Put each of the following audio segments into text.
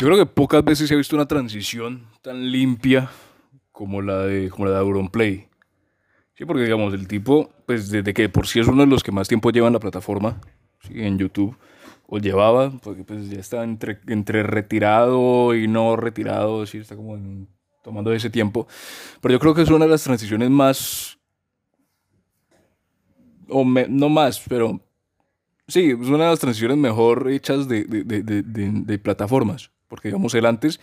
Yo creo que pocas veces se ha visto una transición tan limpia como la de, como la de Auronplay. Sí, porque digamos, el tipo, pues desde que por sí es uno de los que más tiempo lleva en la plataforma, ¿sí? en YouTube, o llevaba, porque pues ya está entre, entre retirado y no retirado, sí, está como tomando ese tiempo. Pero yo creo que es una de las transiciones más, o no más, pero sí, es una de las transiciones mejor hechas de, de, de, de plataformas. Porque digamos, él antes,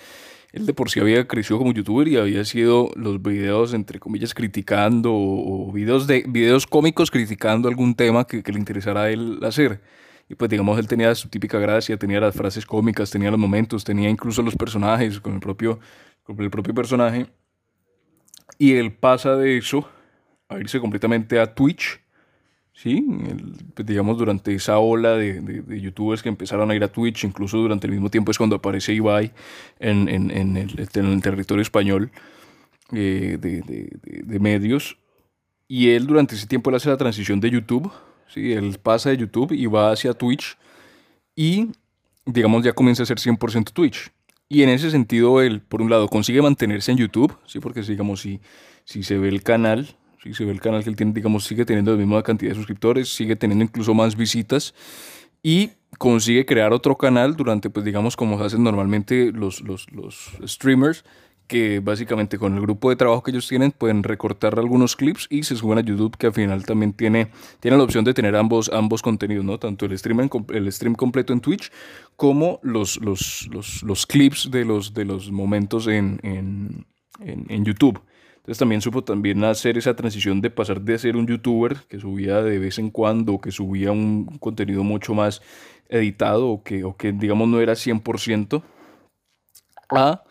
él de por sí había crecido como youtuber y había sido los videos, entre comillas, criticando o, videos, de, videos cómicos criticando algún tema que, le interesara a él hacer. Y pues digamos, él tenía su típica gracia, tenía las frases cómicas, tenía los momentos, tenía incluso los personajes con el propio, con el propio personaje. Y él pasa de eso a irse completamente a Twitch ¿sí? Pues, digamos, durante esa ola de, de, youtubers que empezaron a ir a Twitch, incluso durante el mismo tiempo es cuando aparece Ibai en, en, en, el, en el, territorio español eh, de, de, medios. Y él durante ese tiempo él hace la transición de YouTube, ¿sí? Él pasa de YouTube y va hacia Twitch y, digamos, ya comienza a ser 100% Twitch. Y en ese sentido, él, por un lado, consigue mantenerse en YouTube, ¿sí? Porque, digamos, si, si se ve el canal, si se ve el canal que él tiene, digamos, sigue teniendo la misma cantidad de suscriptores, sigue teniendo incluso más visitas y consigue crear otro canal durante, pues digamos, como hacen normalmente los, los, los streamers, que básicamente con el grupo de trabajo que ellos tienen pueden recortar algunos clips y se suben a YouTube, que al final también tiene, tiene la opción de tener ambos, ambos contenidos, ¿no? Tanto el stream, el stream completo en Twitch como los, los, los, los clips de los, de los momentos en, en, en, en YouTube. Entonces también supo también hacer esa transición de pasar de ser un youtuber que subía de vez en cuando, que subía un contenido mucho más editado o que, o que digamos no era 100%, a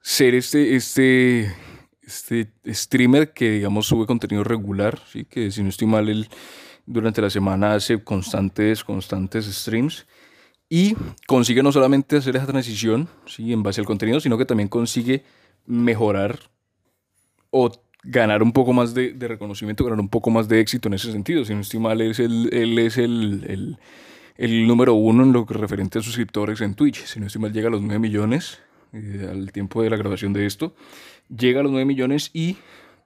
ser este, este, este streamer que digamos sube contenido regular, ¿sí? que si no estoy mal él durante la semana hace constantes, constantes streams y consigue no solamente hacer esa transición ¿sí? en base al contenido, sino que también consigue mejorar o ganar un poco más de, reconocimiento, ganar un poco más de éxito en ese sentido. Si no estoy mal, es el, él es el, el, número uno en lo que referente a suscriptores en Twitch. Si no estoy mal, llega a los 9 millones eh, al tiempo de la grabación de esto. Llega a los 9 millones y,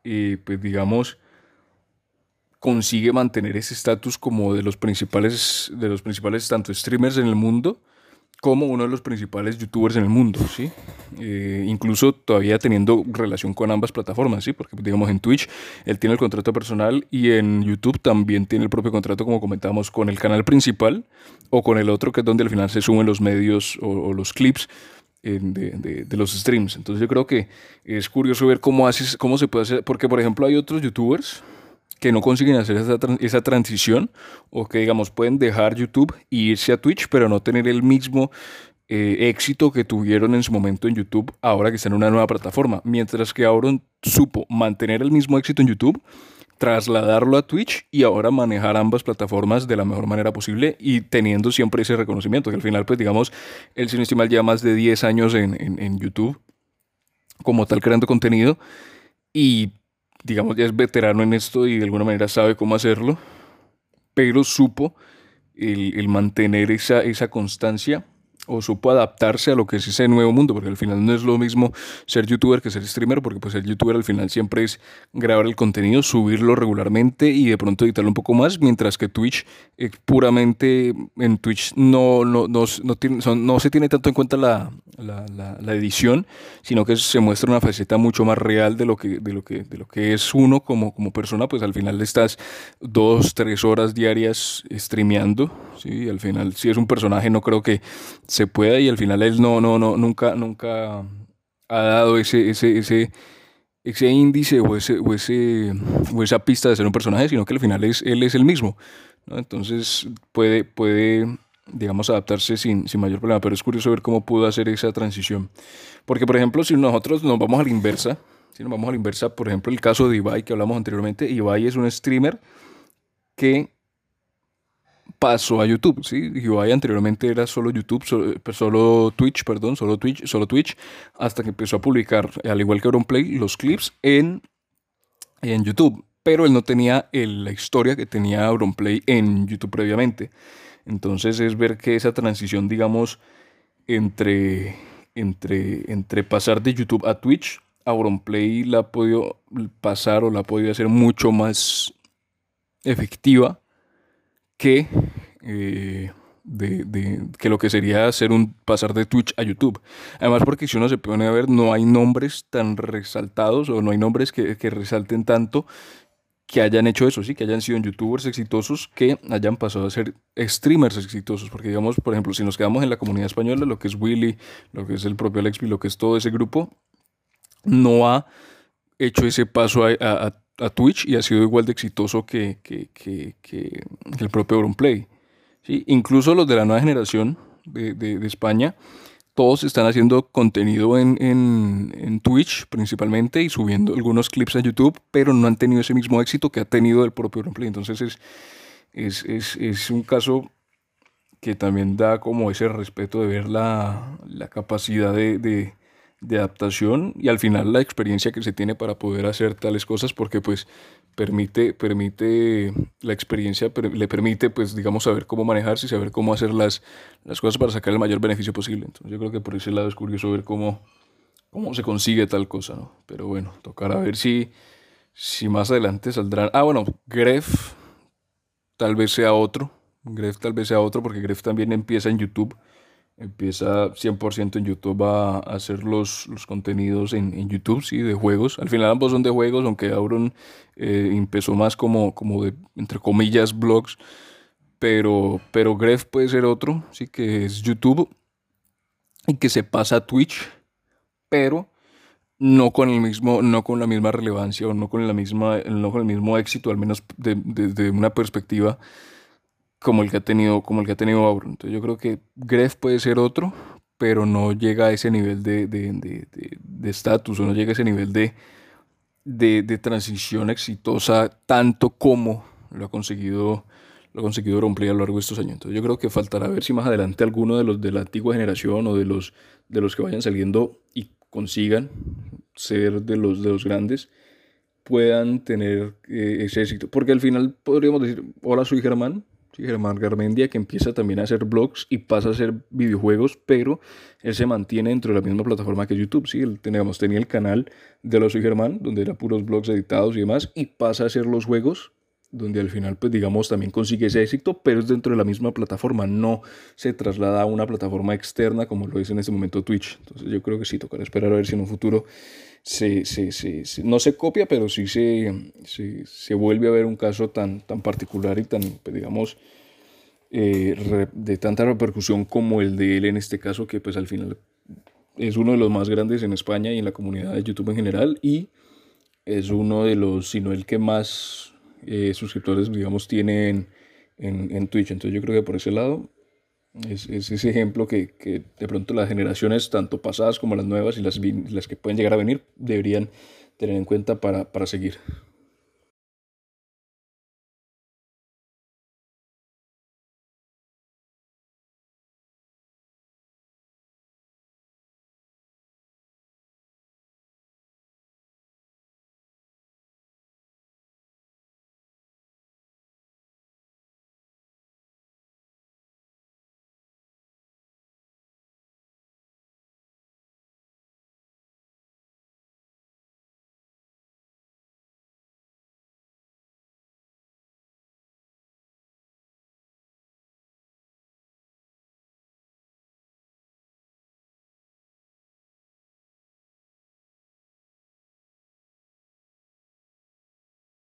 eh, pues digamos, consigue mantener ese estatus como de los principales, de los principales tanto streamers en el mundo como uno de los principales youtubers en el mundo, ¿sí? Eh, incluso todavía teniendo relación con ambas plataformas, ¿sí? Porque digamos en Twitch él tiene el contrato personal y en YouTube también tiene el propio contrato, como comentábamos, con el canal principal o con el otro que es donde al final se suben los medios o, los clips eh, de, de, los streams. Entonces yo creo que es curioso ver cómo, haces, cómo se puede hacer, porque por ejemplo hay otros youtubers que no consiguen hacer esa, esa, transición o que digamos pueden dejar YouTube e irse a Twitch pero no tener el mismo eh, éxito que tuvieron en su momento en YouTube ahora que están en una nueva plataforma. Mientras que Auron supo mantener el mismo éxito en YouTube, trasladarlo a Twitch y ahora manejar ambas plataformas de la mejor manera posible y teniendo siempre ese reconocimiento, que al final pues digamos, el sin estimar ya más de 10 años en, en, en YouTube como tal creando contenido y digamos, ya es veterano en esto y de alguna manera sabe cómo hacerlo, pero supo el, mantener esa, esa constancia o supo adaptarse a lo que es ese nuevo mundo, porque al final no es lo mismo ser youtuber que ser streamer, porque pues ser youtuber al final siempre es grabar el contenido, subirlo regularmente y de pronto editarlo un poco más, mientras que Twitch eh, puramente en Twitch no, no, no, no, no se tiene tanto en cuenta la, la, la, edición, sino que se muestra una faceta mucho más real de lo que, de lo que, de lo que es uno como, como persona, pues al final estás dos, tres horas diarias streameando, ¿sí? al final si es un personaje no creo que se pueda y al final él no, no, no, nunca, nunca ha dado ese, ese, ese, ese índice o, ese, o, ese, o esa pista de ser un personaje, sino que al final es, él es el mismo. Entonces puede, puede digamos, adaptarse sin, sin mayor problema, pero es curioso ver cómo pudo hacer esa transición. Porque, por ejemplo, si nosotros nos vamos a la inversa, si nos vamos a la inversa, por ejemplo, el caso de Ibai que hablamos anteriormente, Ibai es un streamer que pasó a YouTube, ¿sí? Ibai anteriormente era solo YouTube, pues, solo, Twitch, perdón, solo Twitch, solo Twitch, hasta que empezó a publicar, al igual que Auronplay, los clips en, en YouTube. Pero él no tenía la historia que tenía Auronplay en YouTube previamente. Entonces es ver que esa transición, digamos, entre, entre, entre pasar de YouTube a Twitch, Auronplay la ha podido pasar o la ha podido hacer mucho más efectiva que, eh, de, que lo que sería hacer un pasar de Twitch a YouTube. Además, porque si uno se pone a ver, no hay nombres tan resaltados o no hay nombres que, que resalten tanto que hayan hecho eso, sí, que hayan sido youtubers exitosos, que hayan pasado a ser streamers exitosos, porque digamos, por ejemplo, si nos quedamos en la comunidad española, lo que es Willy, lo que es el propio Alexby, lo que es todo ese grupo, no ha hecho ese paso a, Twitch y ha sido igual de exitoso que, el propio Auronplay. ¿sí? Incluso los de la nueva generación de, España, todos están haciendo contenido en, Twitch principalmente y subiendo algunos clips a YouTube, pero no han tenido ese mismo éxito que ha tenido el propio Auronplay. Entonces es, es, un caso que también da como ese respeto de ver la, capacidad de de adaptación y al final la experiencia que se tiene para poder hacer tales cosas porque pues permite, permite la experiencia, le permite pues digamos saber cómo manejarse y saber cómo hacer las, las cosas para sacar el mayor beneficio posible. Entonces yo creo que por ese lado es curioso ver cómo, cómo se consigue tal cosa, ¿no? Pero bueno, tocará ver si, si más adelante saldrán... Ah, bueno, Gref tal vez sea otro. Gref tal vez sea otro porque Gref también empieza en YouTube empieza 100% en YouTube a, hacer los, los contenidos en, en, YouTube, sí, de juegos. Al final ambos son de juegos, aunque Auron eh, empezó más como, como de, entre comillas, blogs. Pero, pero Gref puede ser otro, sí, que es YouTube y que se pasa a Twitch, pero no con el mismo, no con la misma relevancia o no con la misma, no con el mismo éxito, al menos desde una perspectiva como el que ha tenido, como el que ha tenido Auron. Entonces yo creo que Gref puede ser otro, pero no llega a ese nivel de estatus o no llega a ese nivel de, de, transición exitosa tanto como lo ha conseguido lo ha conseguido Auronplay a lo largo de estos años. Entonces yo creo que faltará ver si más adelante alguno de los de la antigua generación o de los, de los que vayan saliendo y consigan ser de los, de los grandes puedan tener eh, ese éxito. Porque al final podríamos decir, hola soy Germán, Germán Garmendia, que empieza también a hacer blogs y pasa a hacer videojuegos, pero él se mantiene dentro de la misma plataforma que YouTube. Sí, él teníamos, tenía el canal de Lo Soy Germán, donde era puros blogs editados y demás, y pasa a hacer los juegos, donde al final, pues digamos, también consigue ese éxito, pero es dentro de la misma plataforma, no se traslada a una plataforma externa como lo es en este momento Twitch. Entonces yo creo que sí, tocará esperar a ver si en un futuro se, se, se, no se copia, pero sí se, se, vuelve a ver un caso tan, tan particular y tan, pues, digamos, eh, de tanta repercusión como el de él en este caso, que pues al final es uno de los más grandes en España y en la comunidad de YouTube en general y es uno de los, si no el que más eh, suscriptores, digamos, tiene en, en, en, Twitch. Entonces yo creo que por ese lado es, ese ejemplo que, de pronto las generaciones, tanto pasadas como las nuevas y las, las que pueden llegar a venir, deberían tener en cuenta para, para seguir.